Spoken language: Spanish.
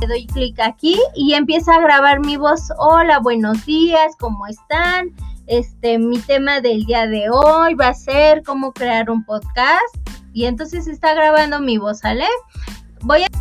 Le doy clic aquí y empieza a grabar mi voz. Hola, buenos días, ¿cómo están? Este, mi tema del día de hoy va a ser cómo crear un podcast. Y entonces está grabando mi voz, ¿sale? Voy a.